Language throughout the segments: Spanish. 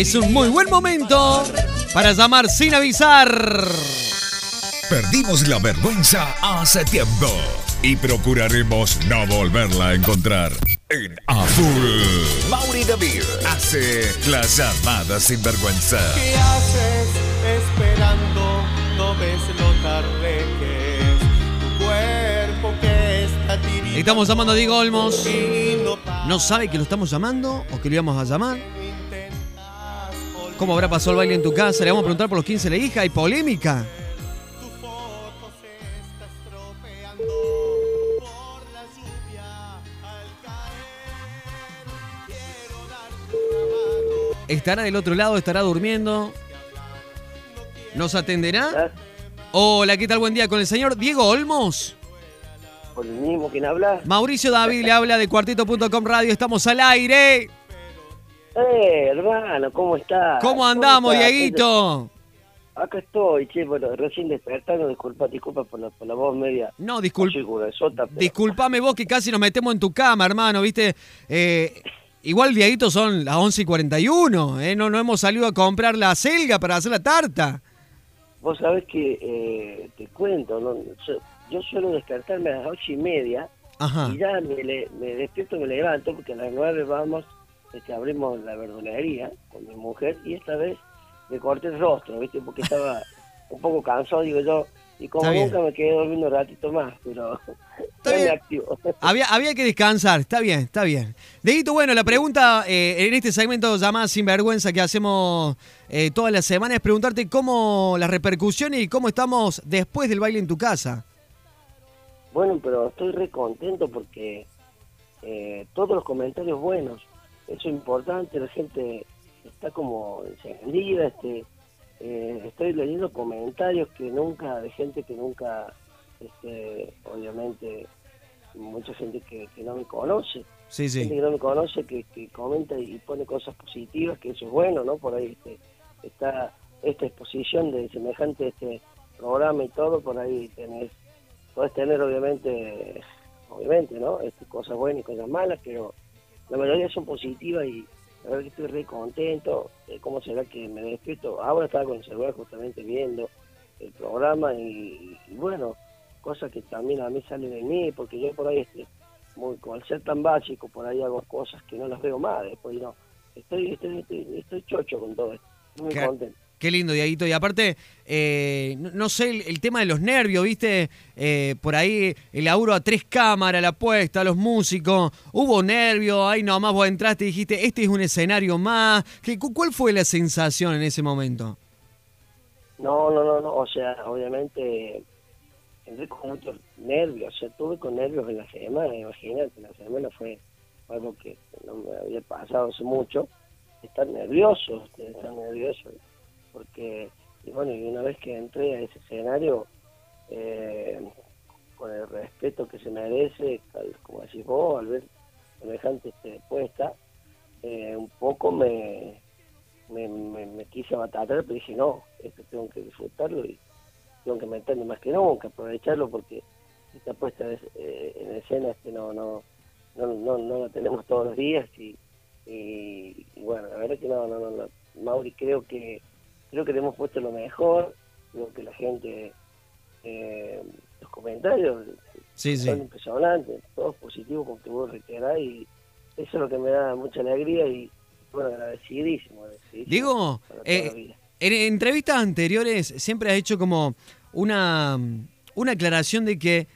Es un muy buen momento para llamar sin avisar. Perdimos la vergüenza hace tiempo y procuraremos no volverla a encontrar. En A Full, Mauri David hace la llamada sin vergüenza. ¿Qué haces esperando? No ves lo tarde que es tu cuerpo que está tiritando Estamos llamando a Diego Olmos. ¿No sabe que lo estamos llamando o que lo íbamos a llamar? ¿Cómo habrá pasado el baile en tu casa? Le vamos a preguntar por los 15 de la hija. ¿Hay polémica? ¿Estará del otro lado? ¿Estará durmiendo? ¿Nos atenderá? Hola, ¿qué tal? Buen día con el señor Diego Olmos. por el mismo quien habla. Mauricio David le habla de cuarteto.com radio. Estamos al aire. Eh, hermano, ¿cómo estás? ¿Cómo andamos? Dieguito? Acá estoy, che, bueno, recién despertando, disculpa, disculpa por la, por la voz media. No, disculpa. Pero- Disculpame vos que casi nos metemos en tu cama, hermano, ¿viste? Eh, igual, Dieguito, son las 11 y 41, ¿eh? No, no hemos salido a comprar la selga para hacer la tarta. Vos sabés que, eh, te cuento, ¿no? yo, yo suelo despertarme a las ocho y media Ajá. y ya me, me despierto, me levanto, porque a las nueve vamos, este, abrimos la verdulería con mi mujer y esta vez me corté el rostro, ¿viste? Porque estaba un poco cansado, digo yo, y como Está bien. nunca me quedé durmiendo un ratito más, pero Está bien. activo. Había, había que descansar, está bien, está bien. Dieguito, bueno, la pregunta eh, en este segmento llamada Sinvergüenza que hacemos eh, todas las semanas es preguntarte cómo las repercusiones y cómo estamos después del baile en tu casa. Bueno, pero estoy re contento porque eh, todos los comentarios buenos, eso es importante, la gente está como encendida, este, eh, estoy leyendo comentarios que nunca, de gente que nunca, este, obviamente, mucha gente que, que no me conoce, Sí, gente sí. que no me conoce, que, que comenta y pone cosas positivas, que eso es bueno, ¿no? Por ahí este, está esta exposición de semejante este programa y todo, por ahí tenés, podés tener obviamente, obviamente, ¿no? Este, cosas buenas y cosas malas, pero la mayoría son positivas y la verdad que estoy re contento. ¿Cómo será que me despierto? Ahora estaba con el celular justamente viendo el programa y, y bueno, cosas que también a mí salen de mí, porque yo por ahí, este, muy, como al ser tan básico, por ahí hago cosas que no las veo más, después no. Estoy, estoy, estoy, estoy chocho con todo esto, muy contento. Qué lindo, Dieguito. Y aparte, eh, no, sé, el, tema de los nervios, ¿viste? Eh, por ahí el laburo a tres cámaras, la puesta, los músicos. Hubo nervios, ahí nomás vos entraste y dijiste, este es un escenario más. ¿Qué, cu- ¿Cuál fue la sensación en ese momento? No, no, no, no, o sea, obviamente entré con muchos nervios, o sea, tuve con nervios en la semana, imagínate, la semana fue algo que no me había pasado hace mucho, estar nervioso, estar nervioso, porque, y bueno, y una vez que entré a ese escenario, eh, con el respeto que se merece, al- como decís vos, al ver semejante puesta, eh, un poco me, me, me, me quise batallar, pero dije, no, esto tengo que disfrutarlo y tengo que meterme más que nunca, aprovecharlo porque esta puesta es, eh, en escena este no, no, no, no, no la tenemos todos los días y, y, y bueno, la verdad que no, no, no, no. Mauri, creo que creo que le hemos puesto lo mejor, creo que la gente, eh, los comentarios Sí, sí. son impresionantes, todos positivos como que vos reiterás y eso es lo que me da mucha alegría y bueno, agradecidísimo. agradecidísimo toda eh, en entrevistas anteriores siempre has hecho como una, una aclaración de que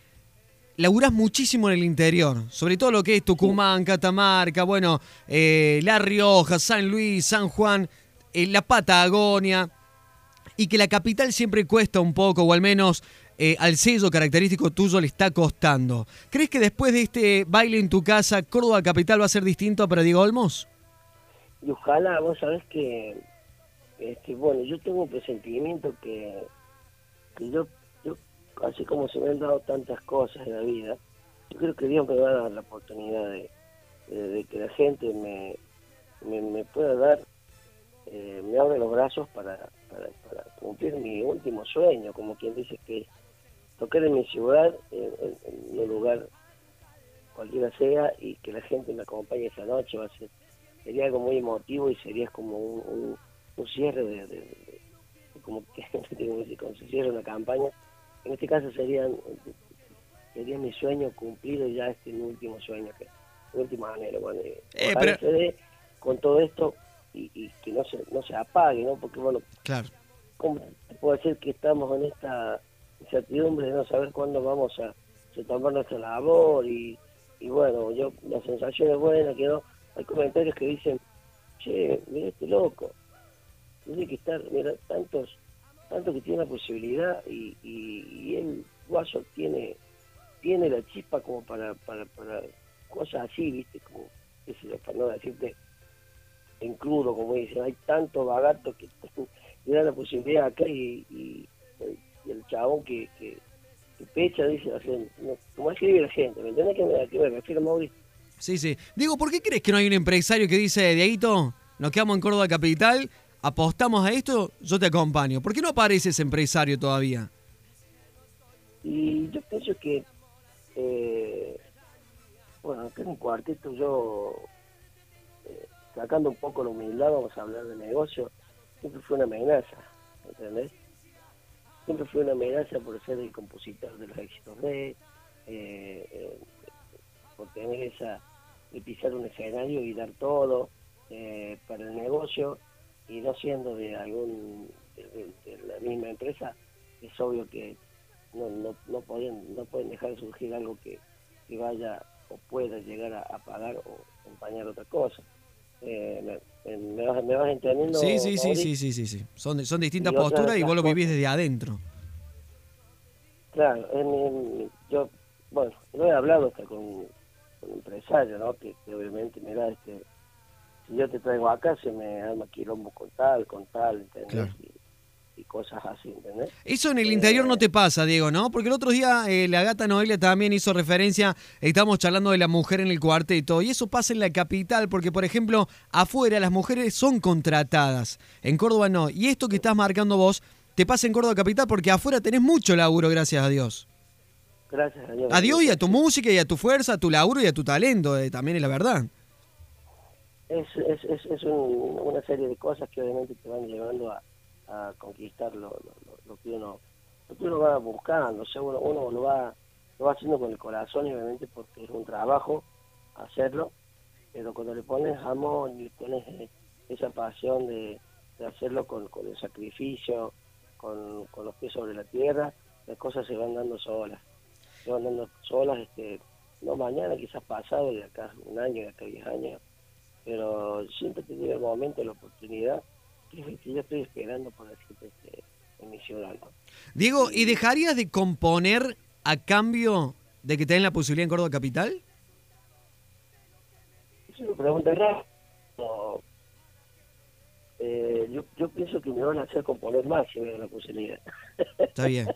laburás muchísimo en el interior, sobre todo lo que es Tucumán, Catamarca, bueno, eh, La Rioja, San Luis, San Juan, eh, la Patagonia, y que la capital siempre cuesta un poco, o al menos eh, al sello característico tuyo le está costando. ¿Crees que después de este baile en tu casa, Córdoba Capital va a ser distinto para Diego Olmos? Y ojalá, vos sabés que, este, bueno, yo tengo un presentimiento que, que yo, yo, así como se me han dado tantas cosas en la vida, yo creo que Dios me va a dar la oportunidad de, que la gente me, me pueda dar, eh, me abra los brazos para, para, para cumplir mi último sueño, como quien dice que tocar en mi ciudad, en, en- en un lugar cualquiera sea, y que la gente me acompañe esa noche, va a ser sería algo muy emotivo y sería como un, un, un cierre de, de- de- como que como si cierra una campaña. En este caso sería, sería mi sueño cumplido ya este último sueño, que el último anhelo. Bueno, y Eh, pero- se con todo esto y, y no se, no se apague, ¿no? Porque bueno, Claro. ¿cómo te puedo decir que estamos en esta incertidumbre de no saber cuándo vamos a retomar nuestra labor? Y, y bueno, yo la sensación es buena, que no, hay comentarios que dicen, che, mira este loco, tiene que estar, mira, tantos, tanto que tiene la posibilidad y, y, y él, Guaso, tiene, tiene la chispa como para, para, para cosas así, viste, como, para no decirte en crudo, como dicen, hay tantos vagatos que le dan la posibilidad acá y, y, y el chabón que, que, que pecha, dice la gente, no, como escribe la gente, ¿me entendés que me, a qué me refiero, Mauricio? Sí, sí. Digo, ¿por qué crees que no hay un empresario que dice, Dieguito, nos quedamos en Córdoba Capital, apostamos a esto, yo te acompaño? ¿Por qué no aparece ese empresario todavía? Y yo pienso que, eh, bueno, acá en un cuarteto yo, sacando un poco la humildad, vamos a hablar de negocio, siempre fue una amenaza, ¿entendés? Siempre fue una amenaza por ser el compositor de los éxitos de, eh, eh, por tener esa, de pisar un escenario y dar todo eh, para el negocio y no siendo de algún, de, la misma empresa, es obvio que no, no, no pueden no pueden dejar de surgir algo que, que vaya o pueda llegar a pagar o acompañar otra cosa. Eh, me, me- vas, me vas entendiendo? Sí, sí, sí, sí, sí, sí, sí. Son, son distintas Y posturas y vos lo vivís desde adentro. Claro, en, en- yo, bueno, lo he hablado hasta con, con empresarios, ¿no? Que, que obviamente, mira, este, si yo te traigo acá, se me arma quilombo con tal, con tal, ¿entendés? Claro. Y, y cosas así, ¿entendés? Eso en el Eh, interior no te pasa, Diego, ¿no? Porque el otro día eh, la gata Noelia también hizo referencia, estamos charlando de la mujer en el cuarteto, y eso pasa en la capital, porque por ejemplo, afuera las mujeres son contratadas, en Córdoba no. Y esto que estás marcando vos, te pasa en Córdoba capital porque afuera tenés mucho laburo, gracias a Dios. Gracias a Dios. A Dios y a tu música y a tu fuerza, a tu laburo y a tu talento, eh, también es la verdad. es, es, es, es un- una serie de cosas que obviamente te van llevando a, a conquistar lo, lo, que uno lo que uno va buscando. O sea uno, lo va lo va haciendo con el corazón y obviamente porque es un trabajo hacerlo pero cuando le pones amor y pones eh, esa pasión de, de hacerlo con, con el sacrificio con, con los pies sobre la tierra las cosas se van dando solas. Se van dando solas este no mañana quizás pasado de acá un año de acá diez años pero siempre te llega el momento, la oportunidad, que yo estoy esperando para decirte este, en mi ciudad. ¿no? Diego, ¿y dejarías de componer a cambio de que te den la posibilidad en Córdoba capital? Es una pregunta rara. pero, eh, yo, yo pienso que me van a hacer componer más si me dan la posibilidad. Está bien.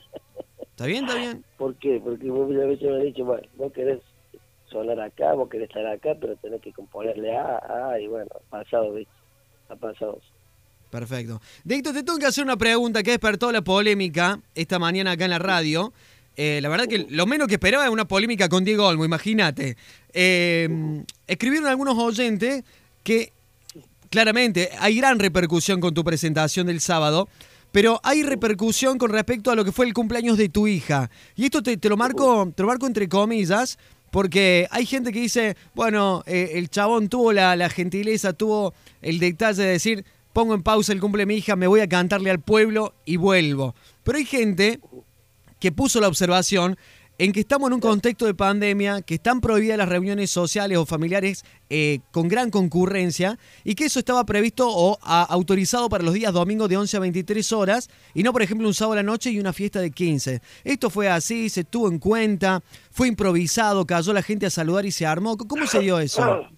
Está bien, está bien. ¿Por qué? Porque muchas veces me han dicho, bueno, vos querés sonar acá, vos querés estar acá, pero tenés que componerle A, A, y bueno, ha pasado, ¿viste? Ha pasado. Perfecto. Dicto, te tengo que hacer una pregunta que despertó la polémica esta mañana acá en la radio. Eh, la verdad que lo menos que esperaba era una polémica con Diego Olmo, imagínate. Eh, escribieron algunos oyentes que claramente hay gran repercusión con tu presentación del sábado, pero hay repercusión con respecto a lo que fue el cumpleaños de tu hija. Y esto te, lo marco, te lo marco entre comillas, porque hay gente que dice, bueno, eh, el chabón tuvo la, la gentileza, tuvo el detalle de decir, pongo en pausa el cumple de mi hija, me voy a cantarle al pueblo y vuelvo. Pero hay gente que puso la observación en que estamos en un contexto de pandemia, que están prohibidas las reuniones sociales o familiares eh, con gran concurrencia y que eso estaba previsto o autorizado para los días domingos de 11 a 23 horas y no, por ejemplo, un sábado a la noche y una fiesta de 15. Esto fue así, se tuvo en cuenta, fue improvisado, cayó la gente a saludar y se armó. ¿Cómo se dio eso?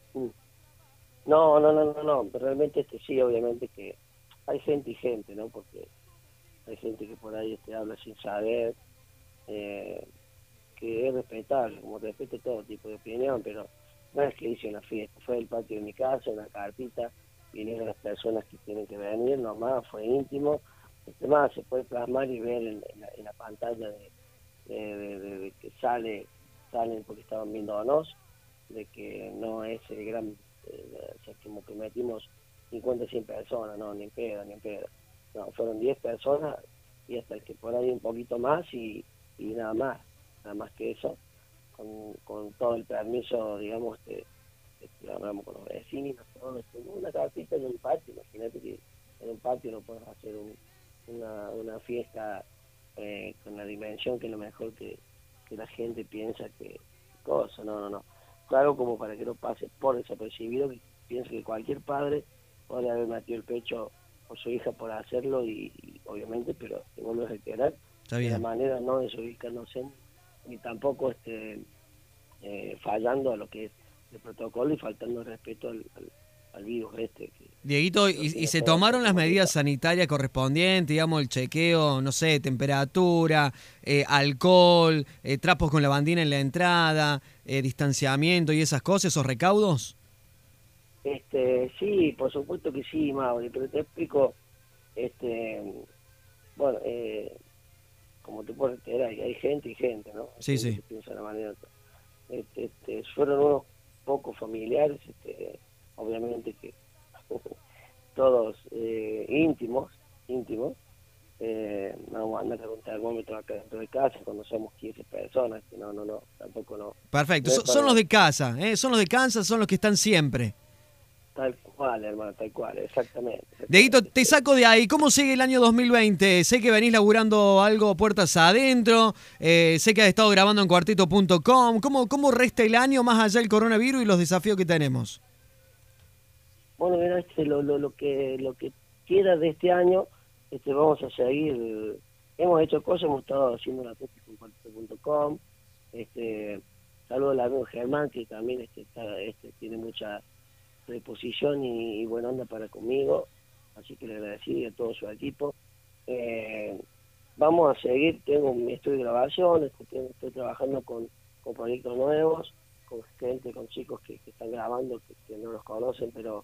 No, no, no, no, no. Realmente este sí, obviamente que hay gente y gente, ¿no? Porque hay gente que por ahí este, habla sin saber, eh, que es respetable, como respeto todo tipo de opinión, pero no es que hice una fiesta, fue el patio de mi casa, una carpita, vinieron las personas que tienen que venir, nomás, fue íntimo, este más se puede plasmar y ver en, la, en la pantalla de- de- de que sale, salen porque estaban viéndonos, de que no es el gran eh, o sea, como que metimos 50, 100 personas, no, ni en pedo, ni en pedo. No, fueron 10 personas y hasta que por ahí un poquito más y, y nada más, nada más que eso, con, con todo el permiso, digamos, de- hablamos con los vecinos, todo, este, una cartita en un patio, imagínate que en un patio no puedes hacer un- una, una fiesta eh, con la dimensión que es lo mejor que, que la gente piensa que cosa, no, no, no. Claro, como para que no pase por desapercibido, que pienso que cualquier padre puede haber metido el pecho por su hija por hacerlo y, y obviamente, pero te vuelvo a reiterar, de manera no desubicándose ni tampoco este eh, fallando a lo que es el protocolo y faltando el respeto al, al, al virus este que, Dieguito, ¿y, y se tomaron las medidas sanitarias correspondientes, digamos, el chequeo, no sé, temperatura, eh, alcohol, eh, trapos con lavandina en la entrada, eh, distanciamiento y esas cosas, esos recaudos? Este, sí, por supuesto que sí, Mauri, pero te explico, este, bueno, eh, como te puedo enterar, hay, gente y gente, ¿no? Sí, gente sí. que piensa de la manera, este, este, fueron unos pocos familiares, este, obviamente que todos eh, íntimos, íntimos, eh, no vamos a con un termómetro acá dentro de casa cuando somos 15 personas, que no, no, no, tampoco no. Perfecto, No son, los de casa, ¿eh? son los de casa, son los que están siempre. Tal cual, hermano, tal cual, exactamente. Exactamente. te saco de ahí. ¿Cómo sigue el año 2020? Sé que venís laburando algo puertas adentro. eh, sé que has estado grabando en cuartito.com. ¿Cómo, ¿Cómo resta el año más allá del coronavirus y los desafíos que tenemos? Bueno, mira, este, lo, lo, lo que lo que queda de este año, este, vamos a seguir. Hemos hecho cosas, hemos estado haciendo la tesis con cuartito.com. Este, saludo al amigo Germán, que también este, está, este, tiene mucha predisposición y, y buena onda para conmigo. Así que le agradecí a todo su equipo. Eh, vamos a seguir, tengo mi estudio de grabación, tengo- estoy trabajando con, con proyectos nuevos, con gente, con chicos que, están grabando, que no los conocen, pero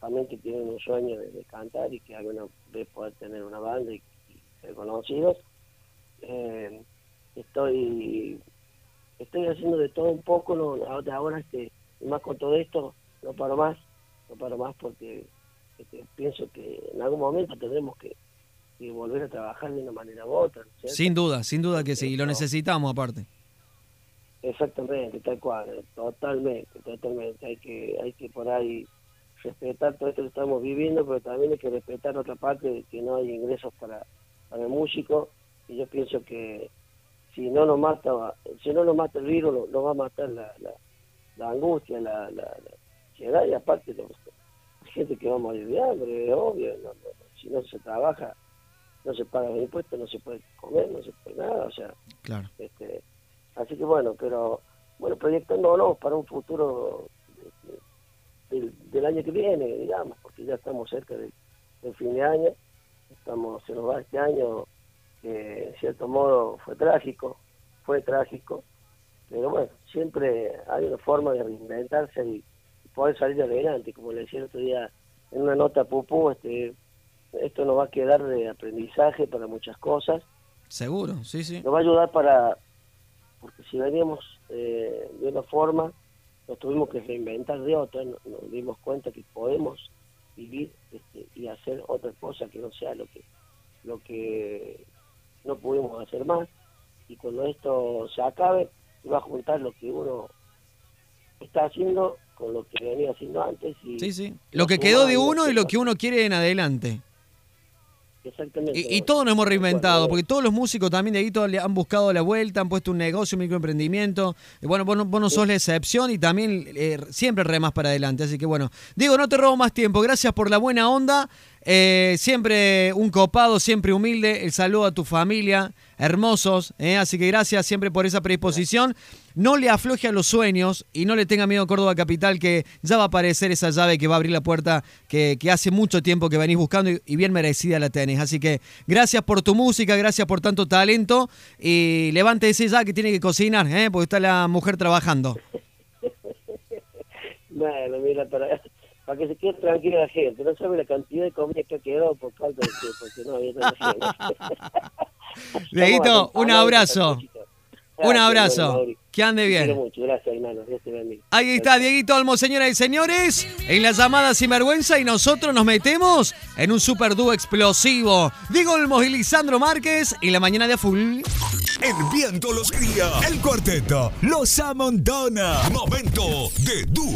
también que tienen un sueño de, de cantar y que alguna vez poder tener una banda y, y ser conocidos. Eh, estoy estoy haciendo de todo un poco, no, ahora, ahora este, y más con todo esto, no paro más, no paro más porque este, pienso que en algún momento tendremos que, que volver a trabajar de una manera u otra. Sin duda, sin duda que sí. Y lo necesitamos aparte. Exactamente, tal cual, totalmente, totalmente. Hay que, hay que por ahí respetar todo esto que estamos viviendo, pero también hay que respetar otra parte de que no hay ingresos para, para el músico. Y yo pienso que si no nos mata, si no nos mata el virus, lo- va a matar la, la, la angustia, la, la, la ansiedad y aparte los, hay gente que va a morir de hambre, es obvio. no- no- si no se trabaja, no se paga los impuestos, no se puede comer, no se puede nada, o sea. Claro. Este, así que bueno, pero bueno, proyectándonos para un futuro del, del año que viene, digamos, porque ya estamos cerca del, del fin de año, estamos se nos va este año que en cierto modo fue trágico, fue trágico, pero bueno, siempre hay una forma de reinventarse y poder salir adelante, como le decía el otro día en una nota Pupú, este, esto nos va a quedar de aprendizaje para muchas cosas, Seguro, sí, sí. nos va a ayudar para, porque si veníamos eh, de una forma, nos tuvimos que reinventar de otra, no- nos, dimos cuenta que podemos vivir este, y hacer otra cosa que no sea lo que, lo que no pudimos hacer más, y cuando esto se acabe, se va a juntar lo que uno está haciendo con lo que venía haciendo antes. Y Sí, sí. Lo que quedó de uno y lo que uno quiere en adelante. Exactamente. Y, y todos nos hemos reinventado, porque todos los músicos también de ahí todos le han buscado la vuelta, han puesto un negocio, un microemprendimiento. Y bueno, vos no, vos no sos la excepción y también eh, siempre remas para adelante. Así que bueno, Diego, no te robo más tiempo. Gracias por la buena onda. Eh, siempre un copado, siempre humilde. El saludo a tu familia, hermosos. eh, así que gracias siempre por esa predisposición. No le afloje a los sueños y no le tenga miedo a Córdoba Capital, que ya va a aparecer esa llave que va a abrir la puerta que, hace mucho tiempo que venís buscando y, bien merecida la tenés. Así que gracias por tu música, gracias por tanto talento y levántese ya que tiene que cocinar, ¿eh? porque está la mujer trabajando. Bueno, mira, para, para que se quede tranquila la gente, no sabe la cantidad de comida que ha quedado por falta de tiempo, porque no había tanta gente. Dieguito, Estamos un abrazo. Un abrazo. Que ande bien. mucho, gracias hermano, Dios te bendiga. Ahí está Dieguito Olmo, señoras y señores, en la llamada Sinvergüenza y nosotros nos metemos en un super dúo explosivo. Diego Olmos y Lisandro Márquez y la mañana de a full. El viento los cría. El cuarteto los amontona. Momento de dúo.